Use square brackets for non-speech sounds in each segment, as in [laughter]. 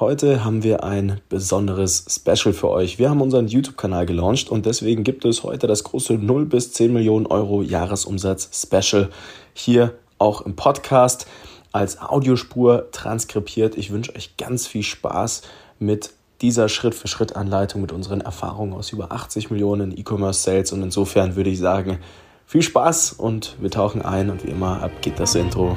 Heute haben wir ein besonderes Special für euch. Wir haben unseren YouTube-Kanal gelauncht und deswegen gibt es heute das große 0 bis 10 Millionen Euro Jahresumsatz-Special hier auch im Podcast als Audiospur transkribiert. Ich wünsche euch ganz viel Spaß mit dieser Schritt-für-Schritt-Anleitung, mit unseren Erfahrungen aus über 80 Millionen E-Commerce-Sales und insofern würde ich sagen, viel Spaß und wir tauchen ein und wie immer ab geht das Intro.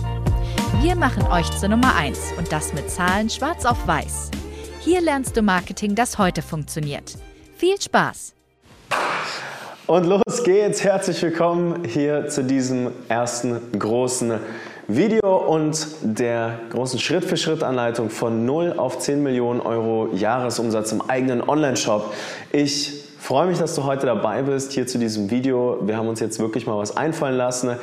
Wir machen euch zur Nummer 1 und das mit Zahlen schwarz auf weiß. Hier lernst du Marketing, das heute funktioniert. Viel Spaß! Und los geht's. Herzlich willkommen hier zu diesem ersten großen Video und der großen Schritt-für-Schritt-Anleitung von 0 auf 10 Millionen Euro Jahresumsatz im eigenen Online-Shop. Ich freue mich, dass du heute dabei bist hier zu diesem Video. Wir haben uns jetzt wirklich mal was einfallen lassen.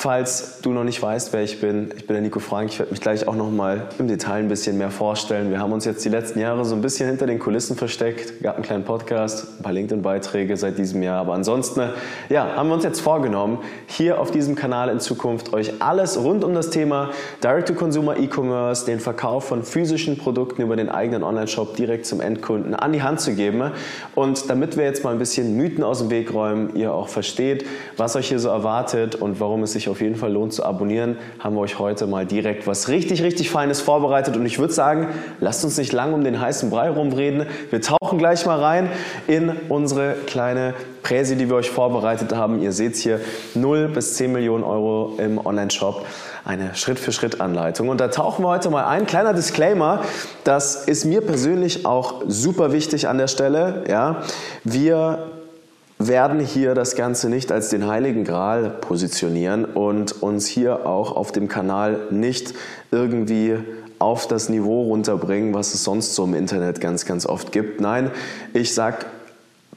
Falls du noch nicht weißt, wer ich bin, ich bin der Nico Frank. Ich werde mich gleich auch noch mal im Detail ein bisschen mehr vorstellen. Wir haben uns jetzt die letzten Jahre so ein bisschen hinter den Kulissen versteckt, gab einen kleinen Podcast, ein paar LinkedIn-Beiträge seit diesem Jahr. Aber ansonsten, ja, haben wir uns jetzt vorgenommen, hier auf diesem Kanal in Zukunft euch alles rund um das Thema Direct-to-Consumer E-Commerce, den Verkauf von physischen Produkten über den eigenen Online-Shop direkt zum Endkunden an die Hand zu geben. Und damit wir jetzt mal ein bisschen Mythen aus dem Weg räumen, ihr auch versteht, was euch hier so erwartet und warum es sich auf jeden Fall lohnt zu abonnieren, haben wir euch heute mal direkt was richtig, richtig Feines vorbereitet. Und ich würde sagen, lasst uns nicht lang um den heißen Brei rumreden. Wir tauchen gleich mal rein in unsere kleine Präsi, die wir euch vorbereitet haben. Ihr seht hier 0 bis 10 Millionen Euro im Online-Shop eine Schritt-für-Schritt-Anleitung. Und da tauchen wir heute mal ein. Kleiner Disclaimer, das ist mir persönlich auch super wichtig an der Stelle. Ja, wir werden hier das Ganze nicht als den heiligen Gral positionieren und uns hier auch auf dem Kanal nicht irgendwie auf das Niveau runterbringen, was es sonst so im Internet ganz, ganz oft gibt. Nein, ich sage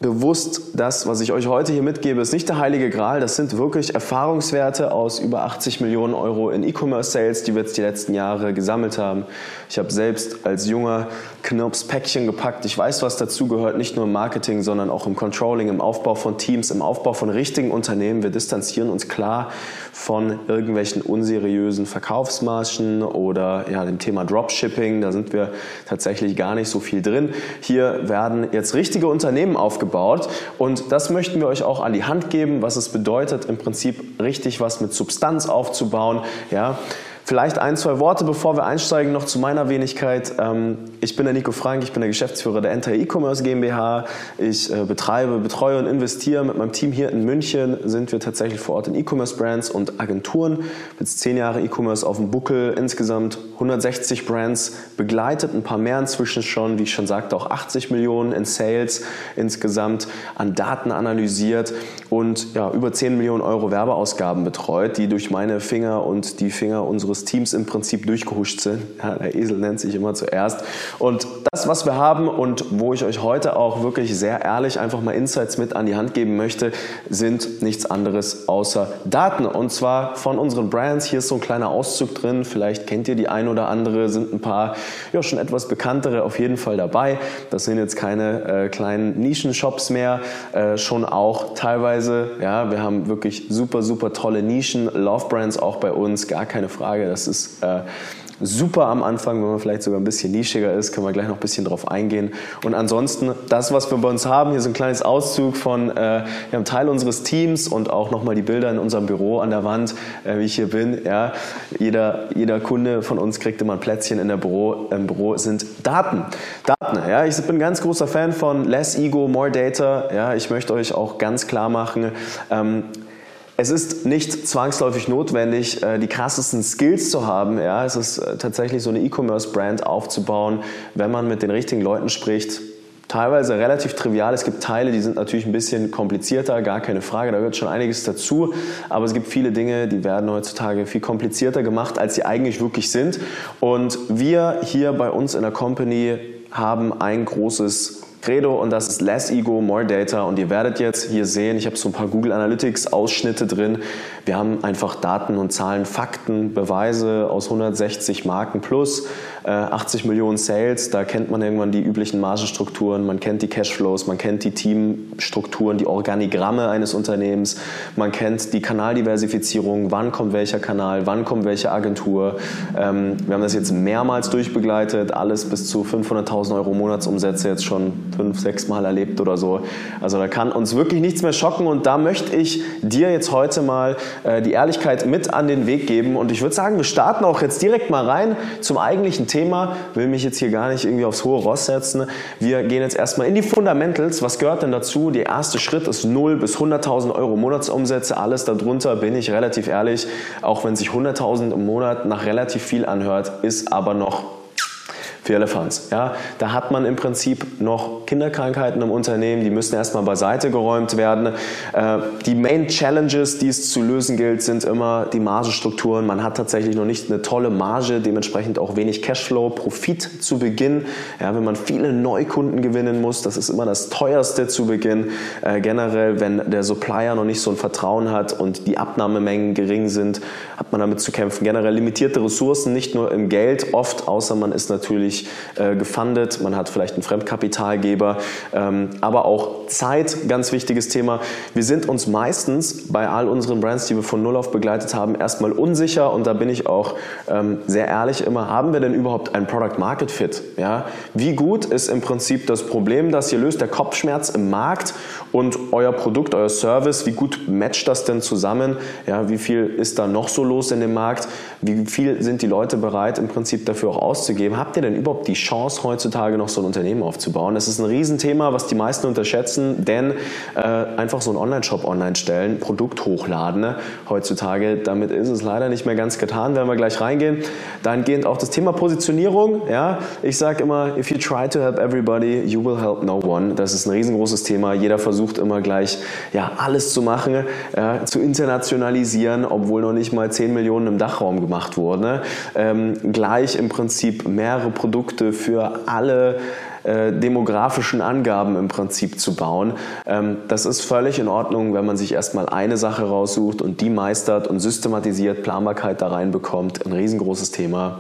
bewusst, das, was ich euch heute hier mitgebe, ist nicht der heilige Gral. Das sind wirklich Erfahrungswerte aus über 80 Millionen Euro in E-Commerce-Sales, die wir jetzt die letzten Jahre gesammelt haben. Ich habe selbst als junger Knirps Päckchen gepackt. Ich weiß, was dazu gehört, nicht nur im Marketing, sondern auch im Controlling, im Aufbau von Teams, im Aufbau von richtigen Unternehmen. Wir distanzieren uns klar von irgendwelchen unseriösen Verkaufsmarschen oder ja, dem Thema Dropshipping. Da sind wir tatsächlich gar nicht so viel drin. Hier werden jetzt richtige Unternehmen aufgebaut und das möchten wir euch auch an die Hand geben, was es bedeutet, im Prinzip richtig was mit Substanz aufzubauen. Ja, Vielleicht ein, zwei Worte, bevor wir einsteigen, noch zu meiner Wenigkeit. Ähm, ich bin der Nico Frank, ich bin der Geschäftsführer der Enter E-Commerce GmbH. Ich äh, betreibe, betreue und investiere mit meinem Team hier in München. Sind wir tatsächlich vor Ort in E-Commerce-Brands und Agenturen. Jetzt zehn Jahre E-Commerce auf dem Buckel, insgesamt 160 Brands begleitet, ein paar mehr inzwischen schon, wie ich schon sagte, auch 80 Millionen in Sales insgesamt an Daten analysiert und ja, über 10 Millionen Euro Werbeausgaben betreut, die durch meine Finger und die Finger unseres unseres Teams im Prinzip durchgehuscht sind. Ja, der Esel nennt sich immer zuerst. Und das, was wir haben und wo ich euch heute auch wirklich sehr ehrlich einfach mal Insights mit an die Hand geben möchte, sind nichts anderes außer Daten. Und zwar von unseren Brands. Hier ist so ein kleiner Auszug drin. Vielleicht kennt ihr die ein oder andere, sind ein paar ja, schon etwas bekanntere auf jeden Fall dabei. Das sind jetzt keine äh, kleinen Nischen-Shops mehr. Äh, schon auch teilweise, ja, wir haben wirklich super, super tolle Nischen, Love-Brands auch bei uns, gar keine Frage. Frage. Das ist äh, super am Anfang, wenn man vielleicht sogar ein bisschen nischiger ist, können wir gleich noch ein bisschen drauf eingehen. Und ansonsten, das, was wir bei uns haben, hier ist ein kleines Auszug von äh, wir haben Teil unseres Teams und auch nochmal die Bilder in unserem Büro an der Wand, äh, wie ich hier bin. Ja, jeder, jeder Kunde von uns kriegt immer ein Plätzchen in der Büro, im Büro sind Daten. Daten, ja, ich bin ein ganz großer Fan von Less Ego, More Data. Ja, ich möchte euch auch ganz klar machen, ähm, es ist nicht zwangsläufig notwendig, äh, die krassesten Skills zu haben. Ja, es ist äh, tatsächlich so eine E-Commerce-Brand aufzubauen, wenn man mit den richtigen Leuten spricht, teilweise relativ trivial. Es gibt Teile, die sind natürlich ein bisschen komplizierter, gar keine Frage, da gehört schon einiges dazu. Aber es gibt viele Dinge, die werden heutzutage viel komplizierter gemacht, als sie eigentlich wirklich sind. Und wir hier bei uns in der Company haben ein großes Credo und das ist Less Ego, More Data. Und ihr werdet jetzt hier sehen, ich habe so ein paar Google Analytics Ausschnitte drin. Wir haben einfach Daten und Zahlen, Fakten, Beweise aus 160 Marken plus 80 äh, Millionen Sales. Da kennt man irgendwann die üblichen Margenstrukturen, man kennt die Cashflows, man kennt die Teamstrukturen, die Organigramme eines Unternehmens, man kennt die Kanaldiversifizierung, wann kommt welcher Kanal, wann kommt welche Agentur. Ähm, wir haben das jetzt mehrmals durchbegleitet, alles bis zu 500.000 Euro Monatsumsätze jetzt schon fünf, sechs Mal erlebt oder so. Also da kann uns wirklich nichts mehr schocken und da möchte ich dir jetzt heute mal äh, die Ehrlichkeit mit an den Weg geben und ich würde sagen, wir starten auch jetzt direkt mal rein zum eigentlichen Thema. Will mich jetzt hier gar nicht irgendwie aufs hohe Ross setzen. Wir gehen jetzt erstmal in die Fundamentals. Was gehört denn dazu? Der erste Schritt ist 0 bis 100.000 Euro Monatsumsätze. Alles darunter bin ich relativ ehrlich, auch wenn sich 100.000 im Monat nach relativ viel anhört, ist aber noch für Elephants. Ja, da hat man im Prinzip noch Kinderkrankheiten im Unternehmen, die müssen erstmal beiseite geräumt werden. Äh, die Main Challenges, die es zu lösen gilt, sind immer die Margenstrukturen. Man hat tatsächlich noch nicht eine tolle Marge, dementsprechend auch wenig Cashflow, Profit zu Beginn. Ja, wenn man viele Neukunden gewinnen muss, das ist immer das teuerste zu Beginn. Äh, generell, wenn der Supplier noch nicht so ein Vertrauen hat und die Abnahmemengen gering sind, hat man damit zu kämpfen. Generell limitierte Ressourcen, nicht nur im Geld oft, außer man ist natürlich natürlich äh, gefundet, man hat vielleicht einen Fremdkapitalgeber, ähm, aber auch Zeit, ganz wichtiges Thema. Wir sind uns meistens bei all unseren Brands, die wir von Null auf begleitet haben, erstmal unsicher und da bin ich auch ähm, sehr ehrlich immer, haben wir denn überhaupt ein Product Market Fit? Ja? Wie gut ist im Prinzip das Problem, das ihr löst, der Kopfschmerz im Markt und euer Produkt, euer Service, wie gut matcht das denn zusammen? Ja, wie viel ist da noch so los in dem Markt? Wie viel sind die Leute bereit, im Prinzip dafür auch auszugeben? Habt ihr denn überhaupt die Chance, heutzutage noch so ein Unternehmen aufzubauen? Das ist ein Riesenthema, was die meisten unterschätzen, denn äh, einfach so ein Online-Shop online stellen, Produkt hochladen, ne? heutzutage, damit ist es leider nicht mehr ganz getan, werden wir gleich reingehen. Dahingehend auch das Thema Positionierung. Ja? Ich sage immer, if you try to help everybody, you will help no one. Das ist ein riesengroßes Thema. Jeder versucht immer gleich ja, alles zu machen, ja, zu internationalisieren, obwohl noch nicht mal 10 Millionen im Dachraum gemacht wurden. Ne? Ähm, gleich im Prinzip mehrere Produkte für alle äh, demografischen Angaben im Prinzip zu bauen. Ähm, das ist völlig in Ordnung, wenn man sich erstmal eine Sache raussucht und die meistert und systematisiert Planbarkeit da reinbekommt. Ein riesengroßes Thema.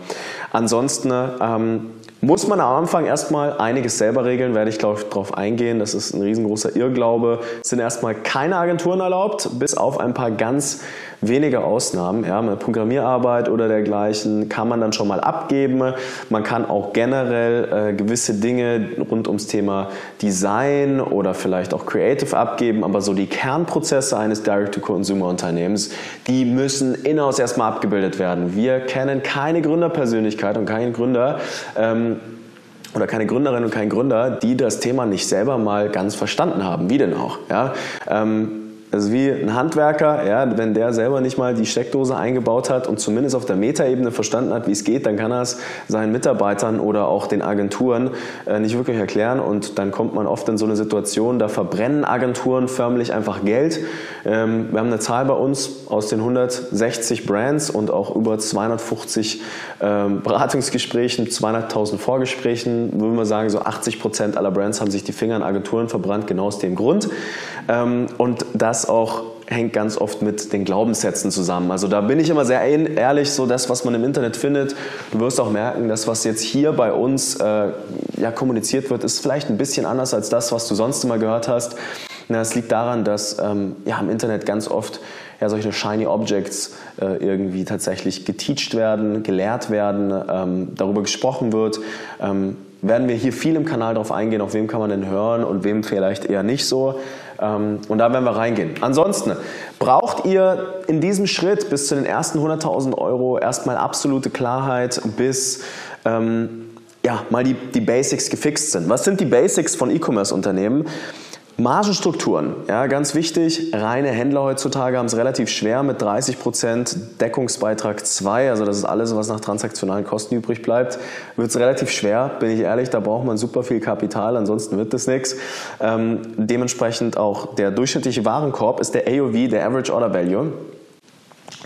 Ansonsten ähm, muss man am Anfang erstmal einiges selber regeln, werde ich glaube ich darauf eingehen. Das ist ein riesengroßer Irrglaube. Es sind erstmal keine Agenturen erlaubt, bis auf ein paar ganz wenige Ausnahmen. Ja, mit Programmierarbeit oder dergleichen kann man dann schon mal abgeben. Man kann auch generell äh, gewisse Dinge rund ums Thema Design oder vielleicht auch Creative abgeben, aber so die Kernprozesse eines Direct-to-Consumer-Unternehmens, die müssen in-house erstmal abgebildet werden. Wir kennen keine Gründerpersönlichkeit und keinen Gründer, ähm, oder keine Gründerin und kein Gründer, die das Thema nicht selber mal ganz verstanden haben. Wie denn auch? Ja? Ähm, also wie ein Handwerker, ja, wenn der selber nicht mal die Steckdose eingebaut hat und zumindest auf der Metaebene verstanden hat, wie es geht, dann kann er es seinen Mitarbeitern oder auch den Agenturen äh, nicht wirklich erklären und dann kommt man oft in so eine Situation, da verbrennen Agenturen förmlich einfach Geld. Ähm, wir haben eine Zahl bei uns aus den 160 Brands und auch über 250 ähm, Beratungsgesprächen, 200.000 Vorgesprächen, würden wir sagen, so 80 Prozent aller Brands haben sich die Finger an Agenturen verbrannt, genau aus dem Grund. Ähm, und das auch hängt ganz oft mit den Glaubenssätzen zusammen. Also da bin ich immer sehr ehrlich, so das, was man im Internet findet. Du wirst auch merken, das, was jetzt hier bei uns äh, ja, kommuniziert wird, ist vielleicht ein bisschen anders als das, was du sonst immer gehört hast. Das liegt daran, dass ähm, ja, im Internet ganz oft ja, solche Shiny Objects äh, irgendwie tatsächlich geteacht werden, gelehrt werden, ähm, darüber gesprochen wird. Ähm, werden wir hier viel im Kanal darauf eingehen, auf wem kann man denn hören und wem vielleicht eher nicht so. Ähm, und da werden wir reingehen. Ansonsten braucht ihr in diesem Schritt bis zu den ersten 100.000 Euro erstmal absolute Klarheit, bis ähm, ja, mal die, die Basics gefixt sind. Was sind die Basics von E-Commerce-Unternehmen? Margenstrukturen, ja, ganz wichtig. Reine Händler heutzutage haben es relativ schwer mit 30% Deckungsbeitrag 2, also das ist alles, was nach transaktionalen Kosten übrig bleibt, wird es relativ schwer, bin ich ehrlich, da braucht man super viel Kapital, ansonsten wird das nichts. Ähm, dementsprechend auch der durchschnittliche Warenkorb ist der AOV, der Average Order Value.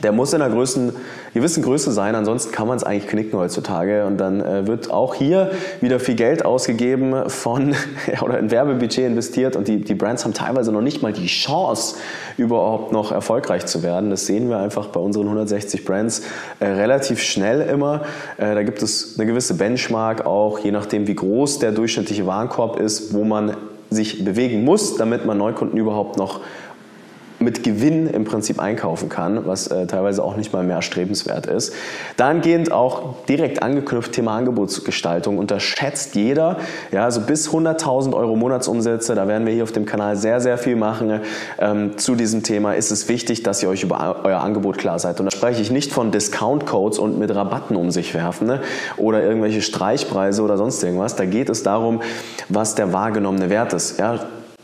Der muss in einer Größen, gewissen Größe sein, ansonsten kann man es eigentlich knicken heutzutage. Und dann äh, wird auch hier wieder viel Geld ausgegeben von [laughs] oder in Werbebudget investiert und die, die Brands haben teilweise noch nicht mal die Chance, überhaupt noch erfolgreich zu werden. Das sehen wir einfach bei unseren 160 Brands äh, relativ schnell immer. Äh, da gibt es eine gewisse Benchmark auch, je nachdem wie groß der durchschnittliche Warenkorb ist, wo man sich bewegen muss, damit man Neukunden überhaupt noch mit Gewinn im Prinzip einkaufen kann, was äh, teilweise auch nicht mal mehr erstrebenswert ist. Dahingehend auch direkt angeknüpft Thema Angebotsgestaltung unterschätzt jeder. Ja, also bis 100.000 Euro Monatsumsätze, da werden wir hier auf dem Kanal sehr, sehr viel machen. Ähm, zu diesem Thema ist es wichtig, dass ihr euch über euer Angebot klar seid. Und da spreche ich nicht von Discount-Codes und mit Rabatten um sich werfen ne? oder irgendwelche Streichpreise oder sonst irgendwas. Da geht es darum, was der wahrgenommene Wert ist. Ja,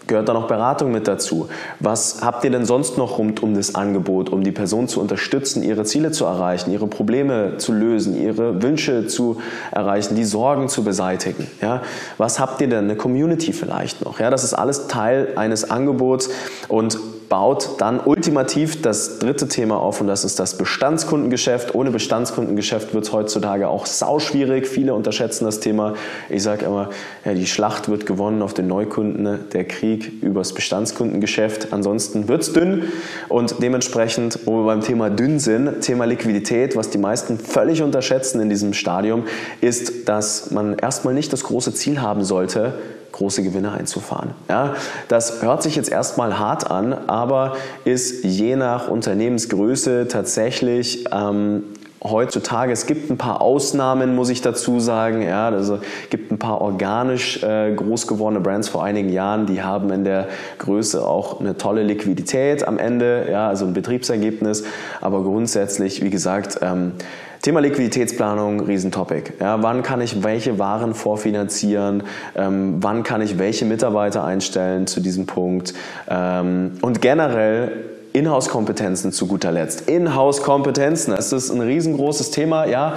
Gehört da noch Beratung mit dazu? Was habt ihr denn sonst noch rund um das Angebot, um die Person zu unterstützen, ihre Ziele zu erreichen, ihre Probleme zu lösen, ihre Wünsche zu erreichen, die Sorgen zu beseitigen? Ja? Was habt ihr denn? Eine Community vielleicht noch? Ja, das ist alles Teil eines Angebots und baut dann ultimativ das dritte Thema auf und das ist das Bestandskundengeschäft. Ohne Bestandskundengeschäft wird es heutzutage auch sauschwierig. Viele unterschätzen das Thema. Ich sage immer, ja, die Schlacht wird gewonnen auf den Neukunden, der Krieg übers Bestandskundengeschäft. Ansonsten wird es dünn und dementsprechend, wo wir beim Thema dünn sind, Thema Liquidität, was die meisten völlig unterschätzen in diesem Stadium, ist, dass man erstmal nicht das große Ziel haben sollte, große Gewinne einzufahren. Ja, das hört sich jetzt erstmal hart an, aber ist je nach Unternehmensgröße tatsächlich ähm, heutzutage, es gibt ein paar Ausnahmen, muss ich dazu sagen. Ja, also gibt ein paar organisch äh, groß gewordene Brands vor einigen Jahren, die haben in der Größe auch eine tolle Liquidität am Ende, ja, also ein Betriebsergebnis. Aber grundsätzlich, wie gesagt, ähm, Thema Liquiditätsplanung, Riesentopic. Ja, wann kann ich welche Waren vorfinanzieren? Ähm, wann kann ich welche Mitarbeiter einstellen zu diesem Punkt? Ähm, und generell Inhouse-Kompetenzen zu guter Letzt. Inhouse-Kompetenzen, das ist ein riesengroßes Thema. Ja,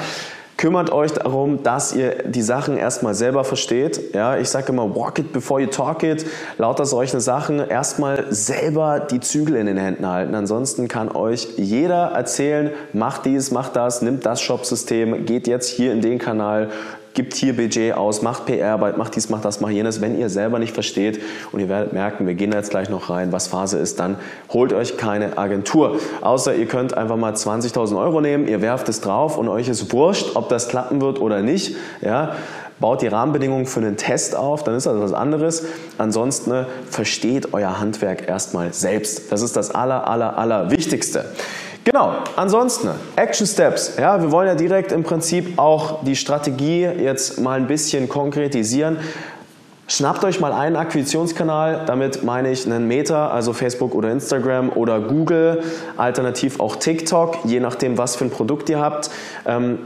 Kümmert euch darum, dass ihr die Sachen erstmal selber versteht. Ja, ich sage immer, walk it before you talk it. Lauter solche Sachen. Erstmal selber die Zügel in den Händen halten. Ansonsten kann euch jeder erzählen, macht dies, macht das, nimmt das Shop-System, geht jetzt hier in den Kanal, gibt hier Budget aus, macht PR-Arbeit, macht dies, macht das, macht jenes. Wenn ihr selber nicht versteht und ihr werdet merken, wir gehen da jetzt gleich noch rein, was Phase ist, dann holt euch keine Agentur. Außer ihr könnt einfach mal 20.000 Euro nehmen, ihr werft es drauf und euch ist wurscht, ob das klappen wird oder nicht. Ja, baut die Rahmenbedingungen für einen Test auf, dann ist das was anderes. Ansonsten ne, versteht euer Handwerk erstmal selbst. Das ist das aller, aller, aller Wichtigste. Genau, ansonsten Action Steps. Ja, wir wollen ja direkt im Prinzip auch die Strategie jetzt mal ein bisschen konkretisieren. Schnappt euch mal einen Akquisitionskanal, damit meine ich einen Meta, also Facebook oder Instagram oder Google, alternativ auch TikTok, je nachdem, was für ein Produkt ihr habt, ähm,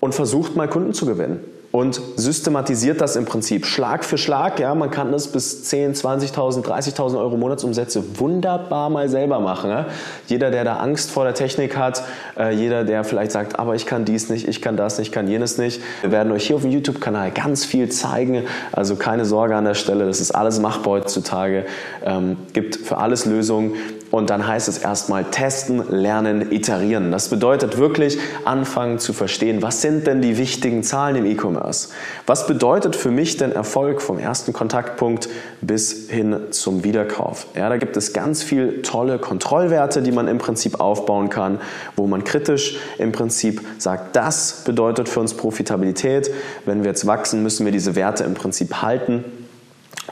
und versucht mal Kunden zu gewinnen und systematisiert das im Prinzip Schlag für Schlag. Ja, man kann das bis 10, 20.000, 30.000 Euro Monatsumsätze wunderbar mal selber machen. Ja? Jeder, der da Angst vor der Technik hat, äh, jeder, der vielleicht sagt, aber ich kann dies nicht, ich kann das nicht, ich kann jenes nicht. Wir werden euch hier auf dem YouTube-Kanal ganz viel zeigen. Also keine Sorge an der Stelle, das ist alles machbar heutzutage. Ähm, gibt für alles Lösungen. Und dann heißt es erstmal testen, lernen, iterieren. Das bedeutet wirklich anfangen zu verstehen, was sind denn die wichtigen Zahlen im E-Commerce? Was bedeutet für mich denn Erfolg vom ersten Kontaktpunkt bis hin zum Wiederkauf? Ja, da gibt es ganz viel tolle Kontrollwerte, die man im Prinzip aufbauen kann, wo man kritisch im Prinzip sagt, das bedeutet für uns Profitabilität. Wenn wir jetzt wachsen, müssen wir diese Werte im Prinzip halten.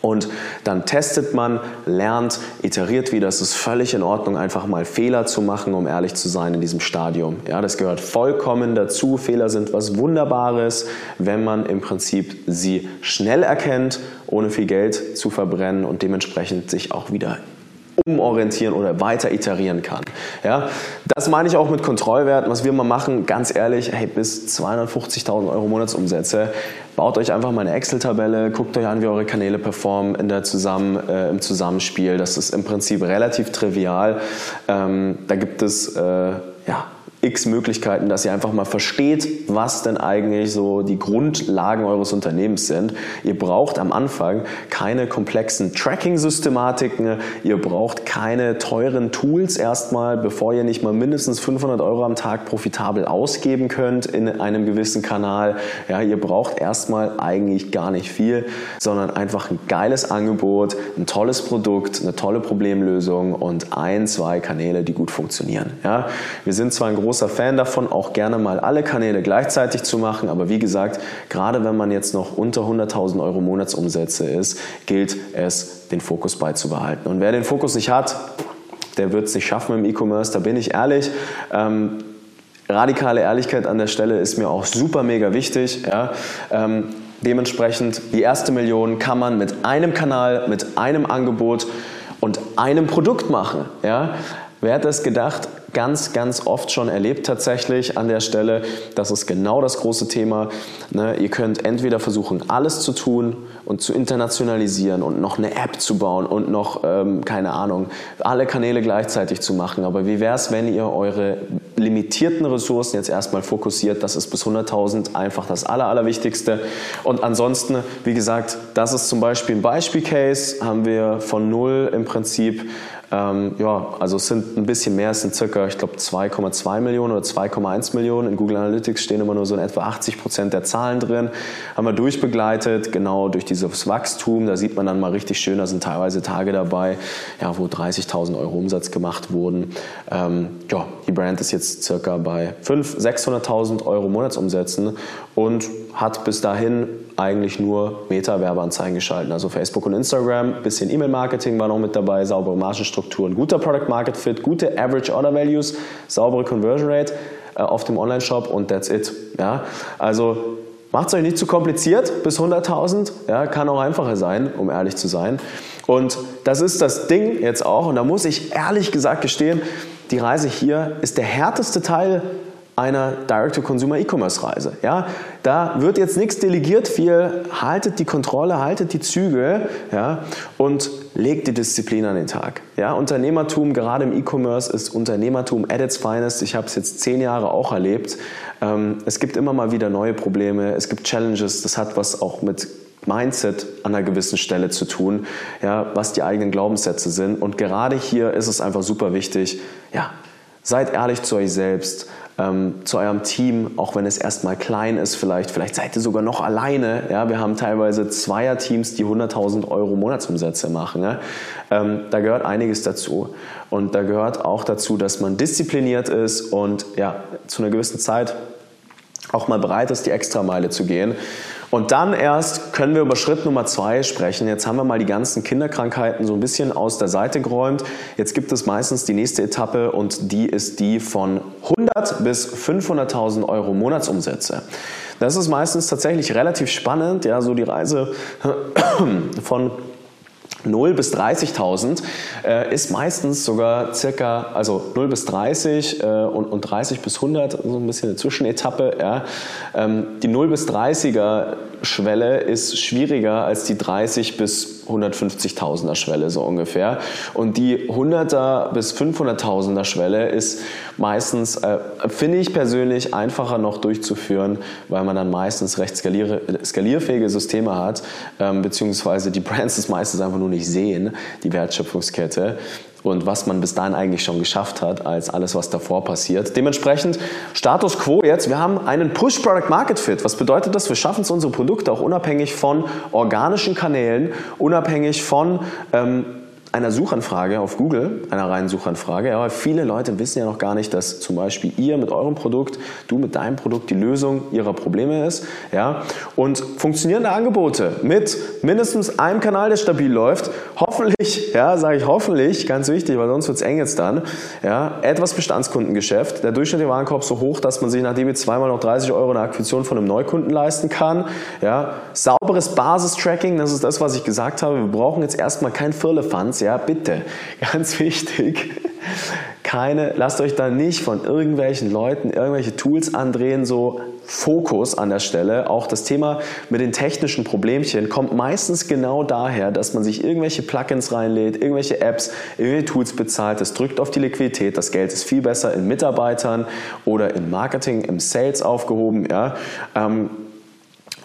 Und dann testet man, lernt, iteriert wieder. Es ist völlig in Ordnung, einfach mal Fehler zu machen, um ehrlich zu sein in diesem Stadium. Ja, das gehört vollkommen dazu. Fehler sind was Wunderbares, wenn man im Prinzip sie schnell erkennt, ohne viel Geld zu verbrennen und dementsprechend sich auch wieder umorientieren oder weiter iterieren kann. Ja, das meine ich auch mit Kontrollwerten, was wir mal machen, ganz ehrlich, hey, bis 250.000 Euro Monatsumsätze, baut euch einfach mal eine Excel-Tabelle, guckt euch an, wie eure Kanäle performen in der Zusammen, äh, im Zusammenspiel. Das ist im Prinzip relativ trivial. Ähm, da gibt es äh, ja, x Möglichkeiten, dass ihr einfach mal versteht, was denn eigentlich so die Grundlagen eures Unternehmens sind. Ihr braucht am Anfang keine komplexen Tracking-Systematiken, ihr braucht keine teuren Tools erstmal, bevor ihr nicht mal mindestens 500 Euro am Tag profitabel ausgeben könnt in einem gewissen Kanal. Ja, ihr braucht erstmal eigentlich gar nicht viel, sondern einfach ein geiles Angebot, ein tolles Produkt, eine tolle Problemlösung und ein, zwei Kanäle, die gut funktionieren. Ja, wir sind zwar ein großer Fan davon, auch gerne mal alle Kanäle gleichzeitig zu machen. Aber wie gesagt, gerade wenn man jetzt noch unter 100.000 Euro Monatsumsätze ist, gilt es, den Fokus beizubehalten. Und wer den Fokus nicht hat, der wird es nicht schaffen im E-Commerce, da bin ich ehrlich. Ähm, radikale Ehrlichkeit an der Stelle ist mir auch super mega wichtig. Ja. Ähm, dementsprechend, die erste Million kann man mit einem Kanal, mit einem Angebot und einem Produkt machen. Ja. Wer hat das gedacht? Ganz, ganz oft schon erlebt tatsächlich an der Stelle. Das ist genau das große Thema. Ne? Ihr könnt entweder versuchen, alles zu tun und zu internationalisieren und noch eine App zu bauen und noch, ähm, keine Ahnung, alle Kanäle gleichzeitig zu machen. Aber wie wäre es, wenn ihr eure limitierten Ressourcen jetzt erstmal fokussiert? Das ist bis 100.000 einfach das Aller, Allerwichtigste. Und ansonsten, wie gesagt, das ist zum Beispiel ein Beispielcase, haben wir von null im Prinzip ähm, ja, also es sind ein bisschen mehr, es sind circa, ich glaube, 2,2 Millionen oder 2,1 Millionen. In Google Analytics stehen immer nur so in etwa 80 Prozent der Zahlen drin. Haben wir durchbegleitet, genau durch dieses Wachstum. Da sieht man dann mal richtig schön, da sind teilweise Tage dabei, ja, wo 30.000 Euro Umsatz gemacht wurden. Ähm, ja, die Brand ist jetzt circa bei 500.000, 600.000 Euro Monatsumsätzen und hat bis dahin eigentlich nur Meta-Werbeanzeigen geschalten. Also Facebook und Instagram, bisschen E-Mail-Marketing war noch mit dabei, saubere Margenstrukturen, guter Product-Market-Fit, gute Average Order Values, saubere Conversion Rate äh, auf dem Online-Shop und that's it. Ja? Also macht es euch nicht zu kompliziert, bis 100.000, ja, kann auch einfacher sein, um ehrlich zu sein. Und das ist das Ding jetzt auch, und da muss ich ehrlich gesagt gestehen, die Reise hier ist der härteste Teil einer Direct-to-Consumer-E-Commerce-Reise. Ja, da wird jetzt nichts delegiert, viel haltet die Kontrolle, haltet die Züge ja, und legt die Disziplin an den Tag. Ja, Unternehmertum, gerade im E-Commerce, ist Unternehmertum at its finest. Ich habe es jetzt zehn Jahre auch erlebt. Ähm, es gibt immer mal wieder neue Probleme, es gibt Challenges, das hat was auch mit Mindset an einer gewissen Stelle zu tun, ja, was die eigenen Glaubenssätze sind. Und gerade hier ist es einfach super wichtig, ja, seid ehrlich zu euch selbst, ähm, zu eurem Team, auch wenn es erstmal klein ist vielleicht. Vielleicht seid ihr sogar noch alleine. Ja? Wir haben teilweise Zweierteams, die 100.000 Euro Monatsumsätze machen. Ja? Ähm, da gehört einiges dazu. Und da gehört auch dazu, dass man diszipliniert ist und ja, zu einer gewissen Zeit auch mal bereit ist, die Extrameile zu gehen. Und dann erst können wir über Schritt Nummer zwei sprechen. Jetzt haben wir mal die ganzen Kinderkrankheiten so ein bisschen aus der Seite geräumt. Jetzt gibt es meistens die nächste Etappe und die ist die von 100 bis 500.000 Euro Monatsumsätze. Das ist meistens tatsächlich relativ spannend, ja, so die Reise [clears throat] von 0 bis 30.000 äh, ist meistens sogar circa, also 0 bis 30 äh, und, und 30 bis 100, so ein bisschen eine Zwischenetappe. Ja. Ähm, die 0 bis 30er Schwelle ist schwieriger als die 30 bis 150.000er Schwelle so ungefähr. Und die 100er bis 500.000er Schwelle ist meistens, äh, finde ich persönlich, einfacher noch durchzuführen, weil man dann meistens recht skalier skalierfähige Systeme hat, ähm, beziehungsweise die Brands es meistens einfach nur nicht sehen, die Wertschöpfungskette und was man bis dahin eigentlich schon geschafft hat, als alles, was davor passiert. Dementsprechend Status Quo jetzt, wir haben einen Push Product Market Fit. Was bedeutet das? Wir schaffen es, unsere Produkte auch unabhängig von organischen Kanälen, unabhängig von ähm, einer Suchanfrage auf Google, einer reinen Suchanfrage, aber viele Leute wissen ja noch gar nicht, dass zum Beispiel ihr mit eurem Produkt, du mit deinem Produkt die Lösung ihrer Probleme ist. Ja? Und funktionierende Angebote mit mindestens einem Kanal, der stabil läuft, hoffentlich, ja, sage ich hoffentlich, ganz wichtig, weil sonst wird es eng jetzt dann, ja, etwas Bestandskundengeschäft, der durchschnittliche Warenkorb so hoch, dass man sich nachdem jetzt zweimal noch 30 Euro eine Akquisition von einem Neukunden leisten kann. Ja? Sauberes Basistracking, das ist das, was ich gesagt habe. Wir brauchen jetzt erstmal kein Firlefanz, Umsatz. Ja, bitte, [laughs] ganz wichtig. Keine, lasst euch da nicht von irgendwelchen Leuten irgendwelche Tools andrehen, so Fokus an der Stelle. Auch das Thema mit den technischen Problemchen kommt meistens genau daher, dass man sich irgendwelche Plugins reinlädt, irgendwelche Apps, irgendwelche Tools bezahlt. Das drückt auf die Liquidität. Das Geld ist viel besser in Mitarbeitern oder in Marketing, im Sales aufgehoben. Ja. Ähm,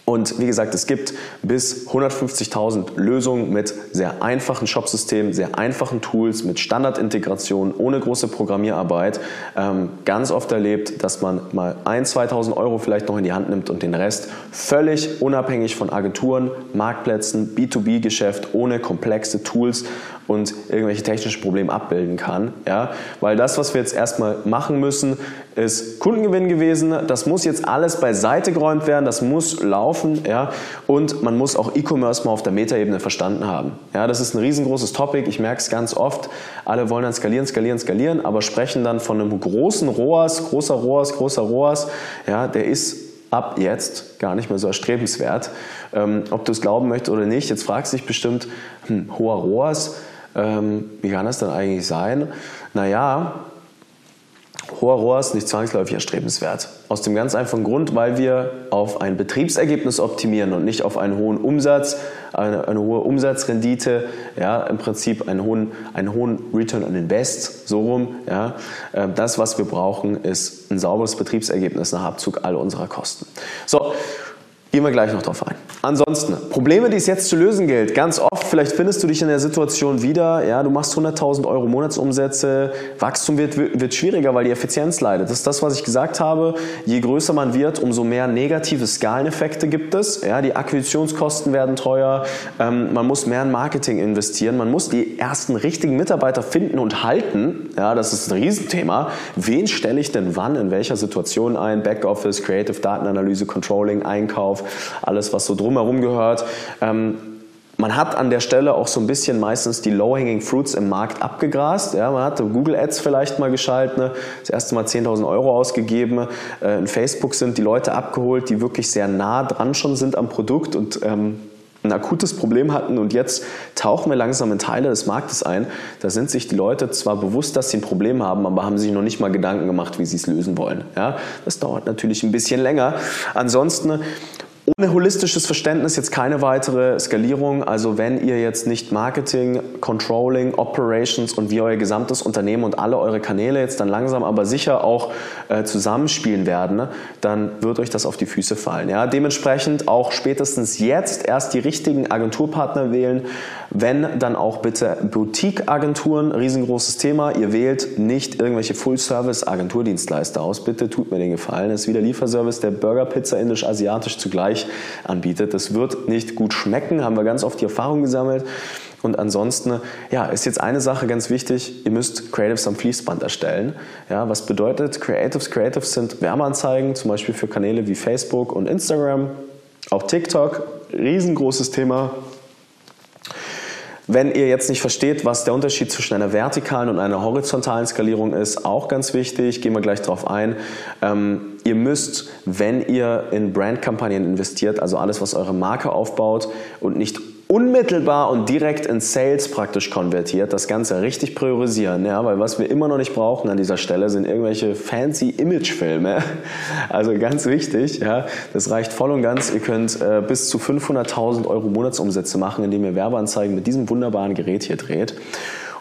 und wie gesagt, es gibt bis 150.000 Lösungen mit sehr einfachen Shopsystemen, sehr einfachen Tools, mit Standardintegration, ohne große Programmierarbeit. Ähm, ganz oft erlebt, dass man mal 1.000, 2.000 Euro vielleicht noch in die Hand nimmt und den Rest völlig unabhängig von Agenturen, Marktplätzen, B2B-Geschäft, ohne komplexe Tools und irgendwelche technischen Probleme abbilden kann. Ja? Weil das, was wir jetzt erstmal machen müssen, ist Kundengewinn gewesen. Das muss jetzt alles beiseite geräumt werden, das muss laufen. Ja? Und man muss auch E-Commerce mal auf der Metaebene verstanden haben. Ja? Das ist ein riesengroßes Topic. Ich merke es ganz oft. Alle wollen dann skalieren, skalieren, skalieren, aber sprechen dann von einem großen ROAS, großer ROAS, großer ROAS. Ja, der ist ab jetzt gar nicht mehr so erstrebenswert. Ähm, ob du es glauben möchtest oder nicht, jetzt fragst du dich bestimmt, hm, hoher ROAS, ähm, wie kann das denn eigentlich sein? Naja, hoher Rohr ist nicht zwangsläufig erstrebenswert. Aus dem ganz einfachen Grund, weil wir auf ein Betriebsergebnis optimieren und nicht auf einen hohen Umsatz, eine, eine hohe Umsatzrendite, ja, im Prinzip einen hohen, einen hohen Return on Invest, so rum. Ja. Ähm, das, was wir brauchen, ist ein sauberes Betriebsergebnis nach Abzug all unserer Kosten. So, Gehen wir gleich noch drauf ein. Ansonsten, Probleme, die es jetzt zu lösen gilt. Ganz oft, vielleicht findest du dich in der Situation wieder, ja, du machst 100.000 Euro Monatsumsätze, Wachstum wird, wird schwieriger, weil die Effizienz leidet. Das ist das, was ich gesagt habe. Je größer man wird, umso mehr negative Skaleneffekte gibt es. Ja, die Akquisitionskosten werden teuer, ähm, man muss mehr in Marketing investieren, man muss die ersten richtigen Mitarbeiter finden und halten. Ja, das ist ein Riesenthema. Wen stelle ich denn wann, in welcher Situation ein? Backoffice, Creative Datenanalyse, Controlling, Einkauf, alles, was so drumherum gehört. Ähm, man hat an der Stelle auch so ein bisschen meistens die Low-Hanging Fruits im Markt abgegrast. Ja, man hat Google Ads vielleicht mal geschaltet, ne? das erste Mal 10.000 Euro ausgegeben. Äh, in Facebook sind die Leute abgeholt, die wirklich sehr nah dran schon sind am Produkt und ähm, ein akutes Problem hatten und jetzt tauchen wir langsam in Teile des Marktes ein. Da sind sich die Leute zwar bewusst, dass sie ein Problem haben, aber haben sich noch nicht mal Gedanken gemacht, wie sie es lösen wollen. Ja, das dauert natürlich ein bisschen länger. Ansonsten ohne holistisches Verständnis jetzt keine weitere Skalierung. Also wenn ihr jetzt nicht Marketing, Controlling, Operations und wie euer gesamtes Unternehmen und alle eure Kanäle jetzt dann langsam aber sicher auch äh, zusammenspielen werden, ne, dann wird euch das auf die Füße fallen. Ja? Dementsprechend auch spätestens jetzt erst die richtigen Agenturpartner wählen. Wenn, dann auch bitte Boutique-Agenturen, riesengroßes Thema. Ihr wählt nicht irgendwelche Full-Service-Agenturdienstleister aus. Bitte tut mir den Gefallen. Das ist wie der Lieferservice der Burger, Pizza, Indisch, Asiatisch zugleich anbietet. Das wird nicht gut schmecken, haben wir ganz oft die Erfahrung gesammelt. Und ansonsten, ja, ist jetzt eine Sache ganz wichtig, ihr müsst Creatives am Fließband erstellen. Ja, was bedeutet Creatives? Creatives sind Werbeanzeigen, zum Beispiel für Kanäle wie Facebook und Instagram, auch TikTok, riesengroßes Thema, wenn ihr jetzt nicht versteht, was der Unterschied zwischen einer vertikalen und einer horizontalen Skalierung ist, auch ganz wichtig, gehen wir gleich drauf ein. Ähm, ihr müsst, wenn ihr in Brandkampagnen investiert, also alles, was eure Marke aufbaut und nicht unmittelbar und direkt in Sales praktisch konvertiert, das Ganze richtig priorisieren, ja, weil was wir immer noch nicht brauchen an dieser Stelle sind irgendwelche fancy Imagefilme. Also ganz wichtig, ja, das reicht voll und ganz. Ihr könnt äh, bis zu 500.000 Euro Monatsumsätze machen, indem ihr Werbeanzeigen mit diesem wunderbaren Gerät hier dreht.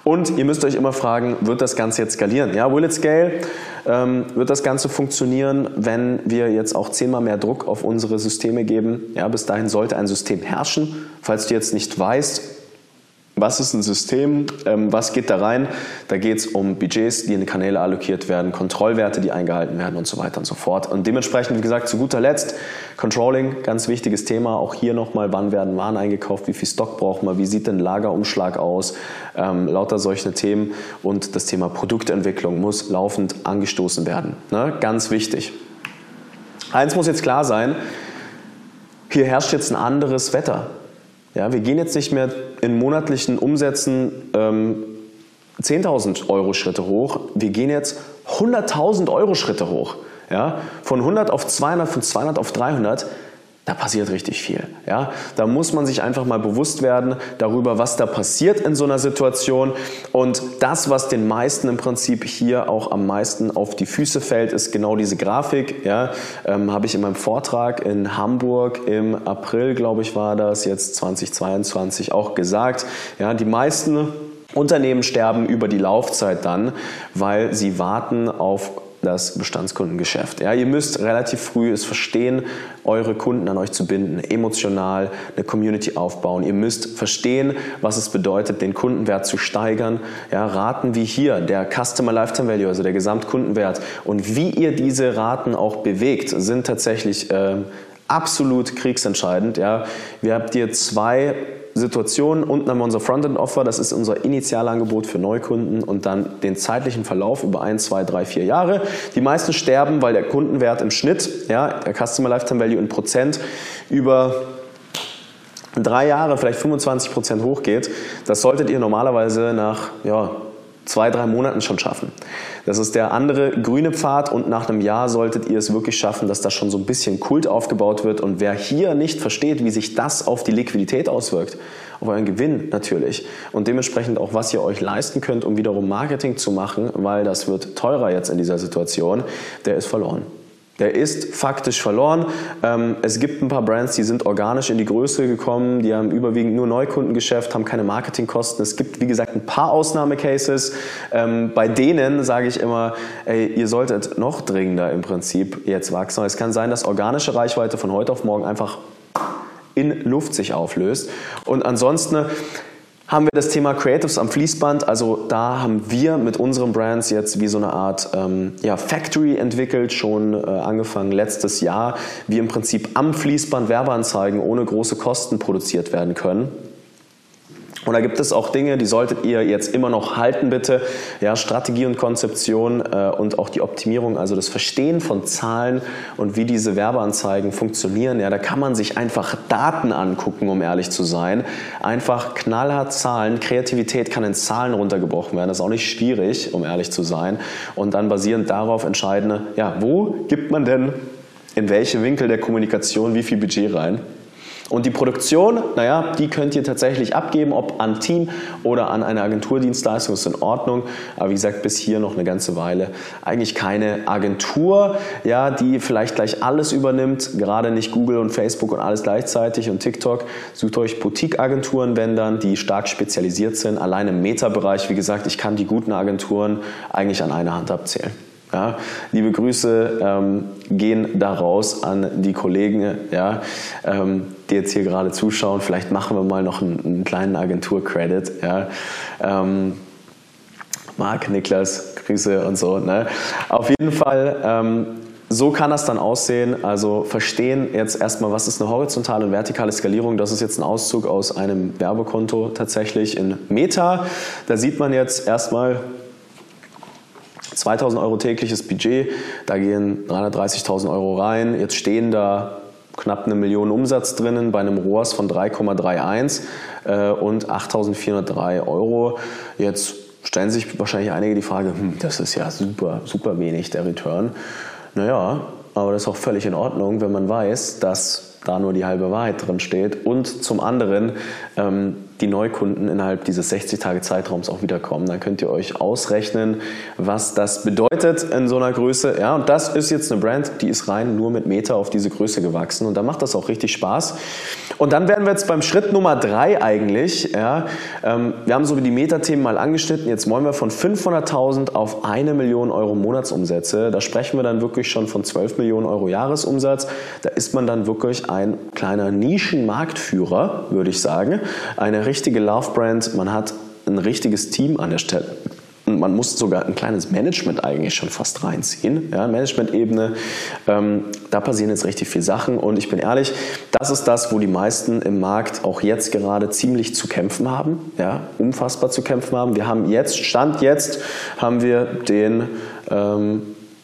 Und ihr müsst euch immer fragen, wird das Ganze jetzt skalieren? Ja, will it scale? Ähm, wird das Ganze funktionieren, wenn wir jetzt auch zehnmal mehr Druck auf unsere Systeme geben? Ja, bis dahin sollte ein System herrschen. Falls du jetzt nicht weißt, was ist ein System? Ähm, was geht da rein? Da geht es um Budgets, die in Kanäle allokiert werden, Kontrollwerte, die eingehalten werden und so weiter und so fort. Und dementsprechend, wie gesagt, zu guter Letzt, Controlling, ganz wichtiges Thema. Auch hier nochmal, wann werden Waren eingekauft, wie viel Stock braucht man, wie sieht denn Lagerumschlag aus, ähm, lauter solche Themen. Und das Thema Produktentwicklung muss laufend angestoßen werden. Ne? Ganz wichtig. Eins muss jetzt klar sein, hier herrscht jetzt ein anderes Wetter. Ja, wir gehen jetzt nicht mehr in monatlichen Umsätzen ähm, 10.000 Euro Schritte hoch, wir gehen jetzt 100.000 Euro Schritte hoch. Ja, von 100 auf 200, von 200 auf 300. da passiert richtig viel. Ja? Da muss man sich einfach mal bewusst werden darüber, was da passiert in so einer Situation. Und das, was den meisten im Prinzip hier auch am meisten auf die Füße fällt, ist genau diese Grafik. Ja? Ähm, Habe ich in meinem Vortrag in Hamburg im April, glaube ich, war das, jetzt 2022 auch gesagt. Ja, die meisten Unternehmen sterben über die Laufzeit dann, weil sie warten auf das Bestandskundengeschäft. Ja, ihr müsst relativ früh es verstehen, eure Kunden an euch zu binden, emotional eine Community aufbauen. Ihr müsst verstehen, was es bedeutet, den Kundenwert zu steigern. Ja, Raten wie hier, der Customer Lifetime Value, also der Gesamtkundenwert und wie ihr diese Raten auch bewegt, sind tatsächlich äh, absolut kriegsentscheidend. Ja, wir habt hier zwei Situationen. Unten haben wir unser Frontend-Offer, das ist unser Initialangebot für Neukunden und dann den zeitlichen Verlauf über ein, zwei, drei, vier Jahre. Die meisten sterben, weil der Kundenwert im Schnitt, ja, der Customer Lifetime Value in Prozent über drei Jahre, vielleicht 25 Prozent hochgeht. Das solltet ihr normalerweise nach ja, zwei, drei Monaten schon schaffen. Das ist der andere grüne Pfad und nach einem Jahr solltet ihr es wirklich schaffen, dass da schon so ein bisschen Kult aufgebaut wird. Und wer hier nicht versteht, wie sich das auf die Liquidität auswirkt, auf euren Gewinn natürlich und dementsprechend auch, was ihr euch leisten könnt, um wiederum Marketing zu machen, weil das wird teurer jetzt in dieser Situation, der ist verloren. Der ist faktisch verloren. Ähm, es gibt ein paar Brands, die sind organisch in die Größe gekommen, die haben überwiegend nur Neukundengeschäft, haben keine Marketingkosten. Es gibt, wie gesagt, ein paar Ausnahmecases. Ähm, bei denen sage ich immer, ey, ihr solltet noch dringender im Prinzip jetzt wachsen. Es kann sein, dass organische Reichweite von heute auf morgen einfach in Luft sich auflöst. Und ansonsten haben wir das Thema Creatives am Fließband. Also da haben wir mit unseren Brands jetzt wie so eine Art ähm, ja, Factory entwickelt, schon äh, angefangen letztes Jahr, wie im Prinzip am Fließband Werbeanzeigen ohne große Kosten produziert werden können. Und da gibt es auch Dinge, die solltet ihr jetzt immer noch halten, bitte. Ja, Strategie und Konzeption äh, und auch die Optimierung, also das Verstehen von Zahlen und wie diese Werbeanzeigen funktionieren. Ja, da kann man sich einfach Daten angucken, um ehrlich zu sein. Einfach knallhart Zahlen. Kreativität kann in Zahlen runtergebrochen werden. Das ist auch nicht schwierig, um ehrlich zu sein. Und dann basierend darauf entscheiden, ja, wo gibt man denn in welche Winkel der Kommunikation wie viel Budget rein? Und die Produktion, naja, die könnt ihr tatsächlich abgeben, ob an Team oder an eine Agenturdienstleistung, ist in Ordnung. Aber wie gesagt, bis hier noch eine ganze Weile eigentlich keine Agentur, ja, die vielleicht gleich alles übernimmt, gerade nicht Google und Facebook und alles gleichzeitig und TikTok. Sucht euch Boutique-Agenturen, wenn dann, die stark spezialisiert sind. Allein im Meta-Bereich, wie gesagt, ich kann die guten Agenturen eigentlich an einer Hand abzählen. Ja, liebe Grüße ähm, gehen da raus an die Kollegen, ja, ähm, die jetzt hier gerade zuschauen. Vielleicht machen wir mal noch einen, einen kleinen Agentur-Credit. Ja. Ähm, Marc, Niklas, Grüße und so. Ne? Auf jeden Fall, ähm, so kann das dann aussehen. Also verstehen jetzt erstmal, was ist eine horizontale und vertikale Skalierung. Das ist jetzt ein Auszug aus einem Werbekonto tatsächlich in Meta. Da sieht man jetzt erstmal, 2000 Euro tägliches Budget, da gehen 330.000 Euro rein. Jetzt stehen da knapp eine Million Umsatz drinnen bei einem ROAS von 3,31 äh, und 8.403 Euro. Jetzt stellen sich wahrscheinlich einige die Frage, hm, das ist ja super, super wenig der Return. Naja, aber das ist auch völlig in Ordnung, wenn man weiß, dass da nur die halbe Wahrheit drin steht und zum anderen ähm, die Neukunden innerhalb dieses 60 Tage Zeitraums auch wiederkommen. Dann könnt ihr euch ausrechnen, was das bedeutet in so einer Größe. Ja, und das ist jetzt eine Brand, die ist rein nur mit Meta auf diese Größe gewachsen und da macht das auch richtig Spaß. Und dann wären wir jetzt beim Schritt Nummer drei eigentlich. Ja, ähm, wir haben so wie die Meta-Themen mal angeschnitten. Jetzt wollen wir von 500.000 auf eine Million Euro Monatsumsätze. Da sprechen wir dann wirklich schon von 12 Millionen Euro Jahresumsatz. Da ist man dann wirklich ein kleiner Nischenmarktführer, würde ich sagen. Eine richtige Love-Brand, man hat ein richtiges Team an der Stelle. Und man muss sogar ein kleines Management eigentlich schon fast reinziehen. Ja, Management-Ebene, ähm, da passieren jetzt richtig viele Sachen. Und ich bin ehrlich, das ist das, wo die meisten im Markt auch jetzt gerade ziemlich zu kämpfen haben. Ja, unfassbar zu kämpfen haben. Wir haben jetzt, Stand jetzt, haben wir den ähm,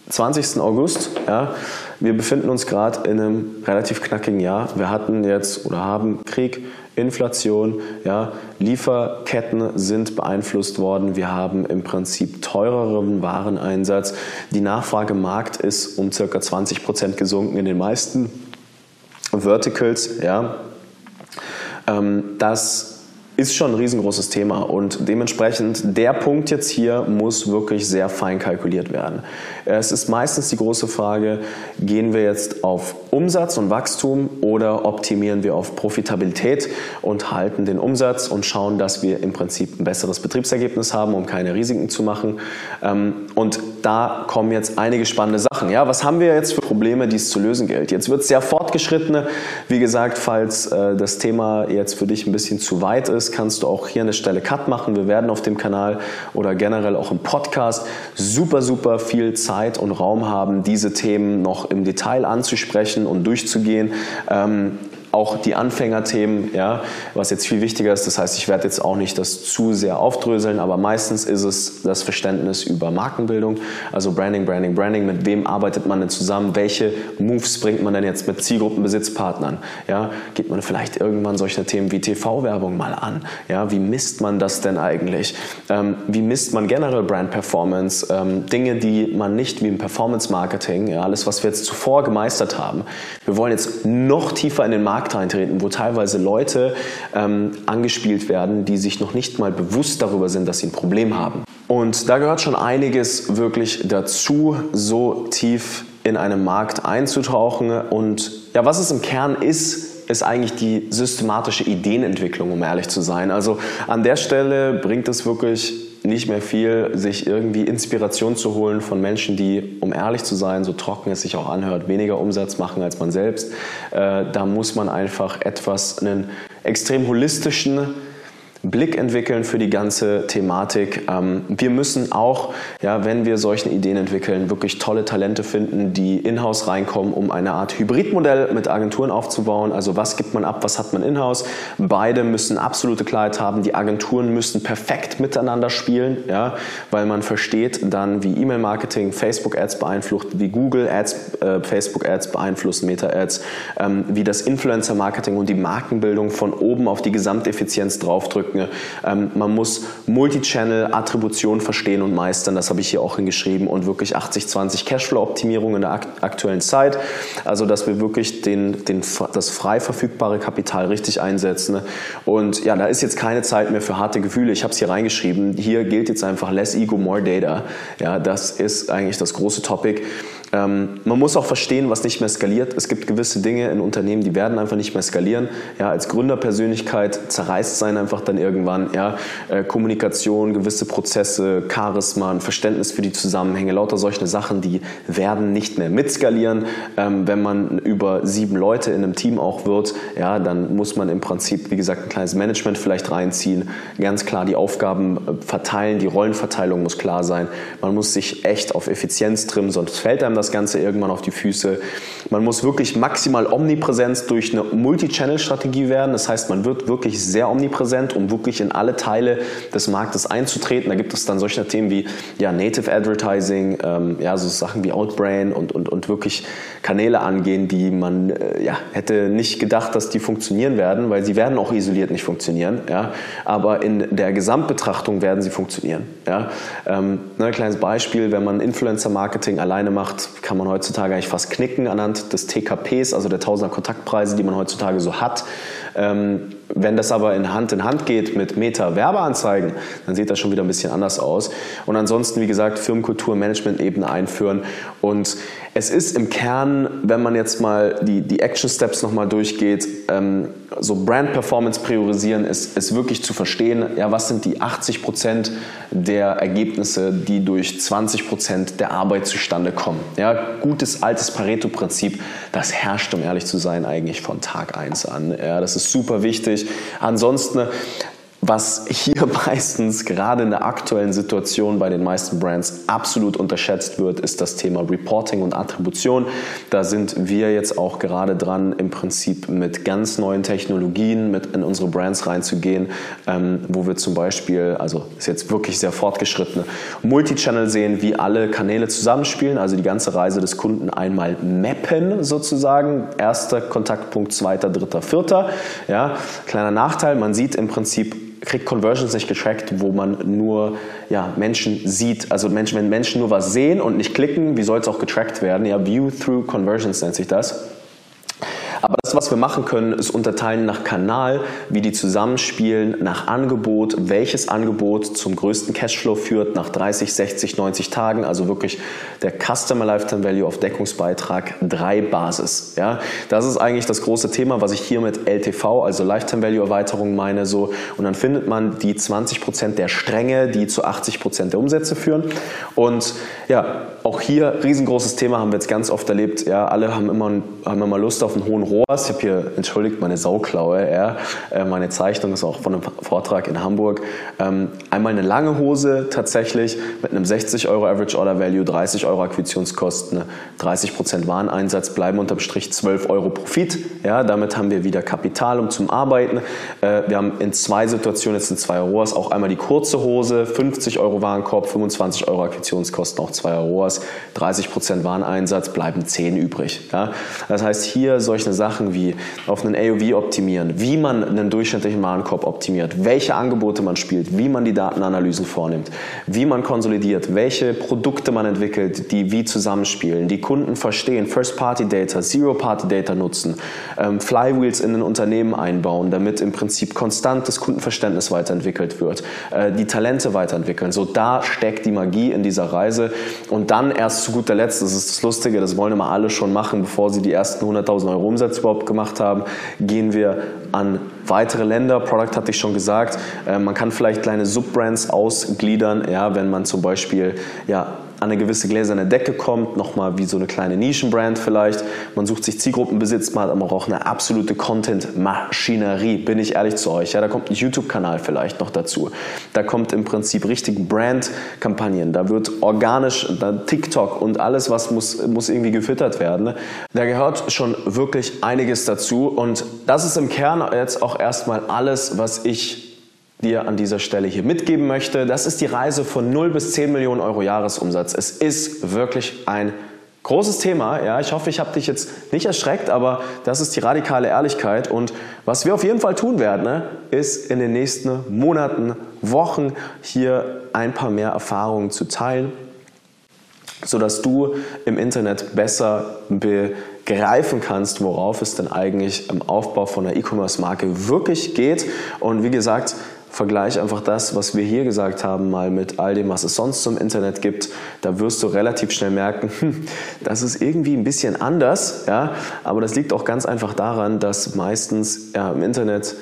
20. August. Ja, wir befinden uns gerade in einem relativ knackigen Jahr. Wir hatten jetzt oder haben Krieg, Inflation, ja, Lieferketten sind beeinflusst worden. Wir haben im Prinzip teureren Wareneinsatz. Die Nachfrage im Markt ist um ca. 20 Prozent gesunken in den meisten Verticals, ja, ähm, das ist schon ein riesengroßes Thema und dementsprechend der Punkt jetzt hier muss wirklich sehr fein kalkuliert werden. Es ist meistens die große Frage, gehen wir jetzt auf Umsatz und Wachstum oder optimieren wir auf Profitabilität und halten den Umsatz und schauen, dass wir im Prinzip ein besseres Betriebsergebnis haben, um keine Risiken zu machen. Ähm, und da kommen jetzt einige spannende Sachen. Ja, was haben wir jetzt für Probleme, die es zu lösen gilt? Jetzt wird es sehr fortgeschrittene. Wie gesagt, falls äh, das Thema jetzt für dich ein bisschen zu weit ist, kannst du auch hier der Stelle Cut machen. Wir werden auf dem Kanal oder generell auch im Podcast super, super viel Zeit und Raum haben, diese Themen noch im Detail anzusprechen und durchzugehen. Ähm, auch die Anfängerthemen, ja, was jetzt viel wichtiger ist. Das heißt, ich werde jetzt auch nicht das zu sehr aufdröseln, aber meistens ist es das Verständnis über Markenbildung, also Branding, Branding, Branding. Mit wem arbeitet man denn zusammen? Welche Moves bringt man denn jetzt mit Zielgruppenbesitzpartnern? Ja, geht man vielleicht irgendwann solche Themen wie TV-Werbung mal an? Ja, wie misst man das denn eigentlich? Ähm, wie misst man generell Brand Performance? Ähm, Dinge, die man nicht wie im Performance Marketing, ja, alles, was wir jetzt zuvor gemeistert haben. Wir wollen jetzt noch tiefer in den Markt Markt eintreten, wo teilweise Leute ähm, angespielt werden, die sich noch nicht mal bewusst darüber sind, dass sie ein Problem haben. Und da gehört schon einiges wirklich dazu, so tief in einen Markt einzutauchen. Und ja, was es im Kern ist, ist eigentlich die systematische Ideenentwicklung, um ehrlich zu sein. Also an der Stelle bringt es wirklich nicht mehr viel, sich irgendwie Inspiration zu holen von Menschen, die, um ehrlich zu sein, so trocken es sich auch anhört, weniger Umsatz machen als man selbst. Äh, da muss man einfach etwas, einen extrem holistischen Blick entwickeln für die ganze Thematik. Ähm, wir müssen auch, ja, wenn wir solche Ideen entwickeln, wirklich tolle Talente finden, die in-house reinkommen, um eine Art Hybridmodell mit Agenturen aufzubauen. Also was gibt man ab, was hat man in-house? Beide müssen absolute Klarheit haben. Die Agenturen müssen perfekt miteinander spielen, ja, weil man versteht dann, wie E-Mail-Marketing Facebook-Ads beeinflusst, wie Google-Ads, äh, Facebook-Ads beeinflussen, Meta-Ads, ähm, wie das Influencer-Marketing und die Markenbildung von oben auf die Gesamteffizienz draufdrücken ausdrücken. Ähm, man muss Multichannel-Attribution verstehen und meistern, das habe ich hier auch hingeschrieben, und wirklich 80-20 Cashflow-Optimierung in der aktuellen Zeit. Also, dass wir wirklich den, den, das frei verfügbare Kapital richtig einsetzen. Und ja, da ist jetzt keine Zeit mehr für harte Gefühle. Ich habe es hier reingeschrieben. Hier gilt jetzt einfach less ego, more data. Ja, das ist eigentlich das große Topic. Ähm, man muss auch verstehen, was nicht mehr skaliert. Es gibt gewisse Dinge in Unternehmen, die werden einfach nicht mehr skalieren. Ja, als Gründerpersönlichkeit zerreißt sein einfach dann irgendwann. Ja, äh, Kommunikation, gewisse Prozesse, Charisma, ein Verständnis für die Zusammenhänge, lauter solche Sachen, die werden nicht mehr mitskalieren. Ähm, wenn man über sieben Leute in einem Team auch wird, ja, dann muss man im Prinzip, wie gesagt, ein kleines Management vielleicht reinziehen, ganz klar die Aufgaben äh, verteilen, die Rollenverteilung muss klar sein. Man muss sich echt auf Effizienz trimmen, sonst fällt einem das Ganze irgendwann auf die Füße. Man muss wirklich maximal Omnipräsenz durch eine Multi-Channel-Strategie werden. Das heißt, man wird wirklich sehr omnipräsent, um wirklich in alle Teile des Marktes einzutreten. Da gibt es dann solche Themen wie ja, Native Advertising, ähm, ja, so Sachen wie Outbrain und, und, und wirklich Kanäle angehen, die man äh, ja, hätte nicht gedacht, dass die funktionieren werden, weil sie werden auch isoliert nicht funktionieren. Ja? Aber in der Gesamtbetrachtung werden sie funktionieren. Ja? Ähm, ne, ein kleines Beispiel, wenn man Influencer-Marketing alleine macht, kann man heutzutage eigentlich fast knicken anhand des TKPs, also der Tausender Kontaktpreise, die man heutzutage so hat. Ähm, wenn das aber in Hand in Hand geht mit Meta-Werbeanzeigen, dann sieht das schon wieder ein bisschen anders aus. Und ansonsten, wie gesagt, Firmenkultur, Management-Ebene einführen. Und es ist im Kern, wenn man jetzt mal die, die Action-Steps nochmal durchgeht, ähm, so Brand-Performance priorisieren ist, ist wirklich zu verstehen, ja, was sind die 80 Prozent der Ergebnisse, die durch 20 Prozent der Arbeit zustande kommen. Ja, gutes altes Pareto-Prinzip, das herrscht, um ehrlich zu sein, eigentlich von Tag 1 an. Ja, das ist super wichtig wichtig. Ansonsten was hier [laughs] meistens gerade in der aktuellen Situation bei den meisten Brands absolut unterschätzt wird, ist das Thema Reporting und Attribution. Da sind wir jetzt auch gerade dran, im Prinzip mit ganz neuen Technologien mit in unsere Brands reinzugehen, ähm, wo wir zum Beispiel, also ist jetzt wirklich sehr fortgeschrittene, Multichannel sehen, wie alle Kanäle zusammenspielen, also die ganze Reise des Kunden einmal mappen sozusagen. Erster Kontaktpunkt, zweiter, dritter, vierter. Ja, kleiner Nachteil, man sieht im Prinzip kriegt Conversions nicht getrackt, wo man nur ja, Menschen sieht. Also Menschen, wenn Menschen nur was sehen und nicht klicken, wie soll es auch getrackt werden? Ja, View through Conversions nennt sich das. Aber was wir machen können, ist unterteilen nach Kanal, wie die zusammenspielen, nach Angebot, welches Angebot zum größten Cashflow führt nach 30, 60, 90 Tagen, also wirklich der Customer Lifetime Value auf Deckungsbeitrag 3 Basis. Ja, das ist eigentlich das große Thema, was ich hier mit LTV, also Lifetime Value Erweiterung meine, so. Und dann findet man die 20 Prozent der Stränge, die zu 80 Prozent der Umsätze führen. Und ja, auch hier riesengroßes Thema haben wir jetzt ganz oft erlebt. Ja, alle haben immer, haben immer Lust auf einen hohen ROAS. Ich habe hier, entschuldigt, meine Sauklaue. Ja, äh, meine Zeichnung ist auch von einem Vortrag in Hamburg. Ähm, einmal eine lange Hose tatsächlich mit einem 60 Euro Average Order Value, 30 Euro Akquisitionskosten, 30 Prozent Wareneinsatz, bleiben unterm Strich 12 Euro Profit. Ja, damit haben wir wieder Kapital, um zum Arbeiten. Äh, wir haben in zwei Situationen, jetzt sind zwei ROAS, auch einmal die kurze Hose, 50 Euro Warenkorb, 25 Euro Akquisitionskosten, auch zwei ROAS. 30 Prozent Wareneinsatz, bleiben 10 übrig. Ja? Das heißt, hier solche Sachen wie auf einen AOV optimieren, wie man einen durchschnittlichen Warenkorb optimiert, welche Angebote man spielt, wie man die Datenanalysen vornimmt, wie man konsolidiert, welche Produkte man entwickelt, die wie zusammenspielen, die Kunden verstehen, First-Party-Data, Zero-Party-Data nutzen, ähm, Flywheels in ein Unternehmen einbauen, damit im Prinzip konstant das Kundenverständnis weiterentwickelt wird, äh, die Talente weiterentwickeln. So da steckt die Magie in dieser Reise und dann erst zu guter Letzt, das ist das Lustige, das wollen immer alle schon machen, bevor sie die ersten 100.000 Euro Umsatz überhaupt gemacht haben, gehen wir an weitere Länder. Product hatte ich schon gesagt. Äh, man kann vielleicht kleine Subbrands ausgliedern, ja, wenn man zum Beispiel ja, an eine gewisse gläserne Decke kommt, nochmal wie so eine kleine Nischenbrand vielleicht. Man sucht sich Zielgruppenbesitz, man hat aber auch eine absolute Content-Maschinerie, bin ich ehrlich zu euch. Ja, da kommt ein YouTube-Kanal vielleicht noch dazu. Da kommt im Prinzip richtig Brand-Kampagnen, da wird organisch, da TikTok und alles, was muss, muss irgendwie gefüttert werden. Da gehört schon wirklich einiges dazu und das ist im Kern jetzt auch erstmal alles, was ich dir an dieser Stelle hier mitgeben möchte. Das ist die Reise von 0 bis 10 Millionen Euro Jahresumsatz. Es ist wirklich ein großes Thema. Ja, ich hoffe, ich habe dich jetzt nicht erschreckt, aber das ist die radikale Ehrlichkeit. Und was wir auf jeden Fall tun werden, ne, ist in den nächsten Monaten, Wochen hier ein paar mehr Erfahrungen zu teilen, sodass du im Internet besser begreifen kannst, worauf es denn eigentlich im Aufbau von einer E-Commerce-Marke wirklich geht. Und wie gesagt, Vergleich einfach das, was wir hier gesagt haben, mal mit all dem, was es sonst zum Internet gibt. Da wirst du relativ schnell merken, hm, das ist irgendwie ein bisschen anders. Ja? Aber das liegt auch ganz einfach daran, dass meistens ja, im Internet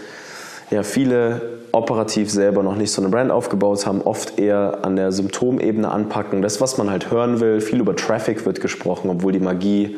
ja, viele operativ selber noch nicht so eine Brand aufgebaut haben, oft eher an der Symptomebene anpacken. Das, was man halt hören will, viel über Traffic wird gesprochen, obwohl die Magie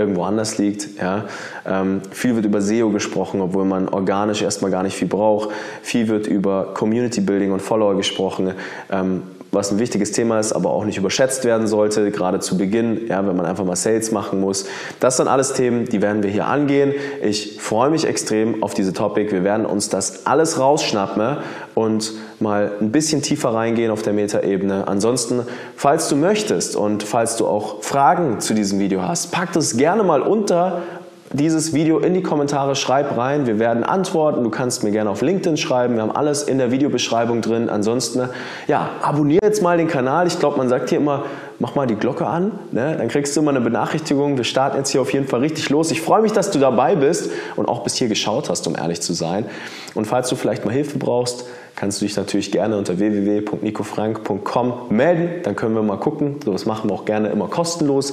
irgendwo anders liegt. Ja. Ähm, viel wird über SEO gesprochen, obwohl man organisch erstmal gar nicht viel braucht. Viel wird über Community Building und Follower gesprochen. Ähm, was ein wichtiges Thema ist, aber auch nicht überschätzt werden sollte, gerade zu Beginn, ja, wenn man einfach mal Sales machen muss. Das sind alles Themen, die werden wir hier angehen. Ich freue mich extrem auf diese Topic. Wir werden uns das alles rausschnappen und mal ein bisschen tiefer reingehen auf der Metaebene. Ansonsten, falls du möchtest und falls du auch Fragen zu diesem Video hast, pack das gerne mal unter dieses Video in die Kommentare, schreib rein, wir werden antworten. Du kannst mir gerne auf LinkedIn schreiben, wir haben alles in der Videobeschreibung drin. Ansonsten, ja, abonniere jetzt mal den Kanal. Ich glaube, man sagt hier immer, mach mal die Glocke an, ne? dann kriegst du immer eine Benachrichtigung. Wir starten jetzt hier auf jeden Fall richtig los. Ich freue mich, dass du dabei bist und auch bis hier geschaut hast, um ehrlich zu sein. Und falls du vielleicht mal Hilfe brauchst, kannst du dich natürlich gerne unter www.nicofrank.com melden. Dann können wir mal gucken. So was machen wir auch gerne immer kostenlos.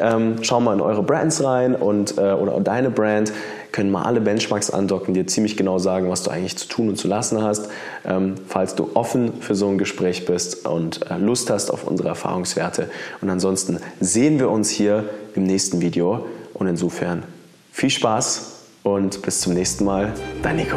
Ähm, schau mal in eure Brands rein und, äh, oder deine Brand können mal alle Benchmarks andocken, dir ziemlich genau sagen, was du eigentlich zu tun und zu lassen hast. Ähm, falls du offen für so ein Gespräch bist und äh, Lust hast auf unsere Erfahrungswerte. Und ansonsten sehen wir uns hier im nächsten Video. Und insofern viel Spaß und bis zum nächsten Mal. Dein Nico.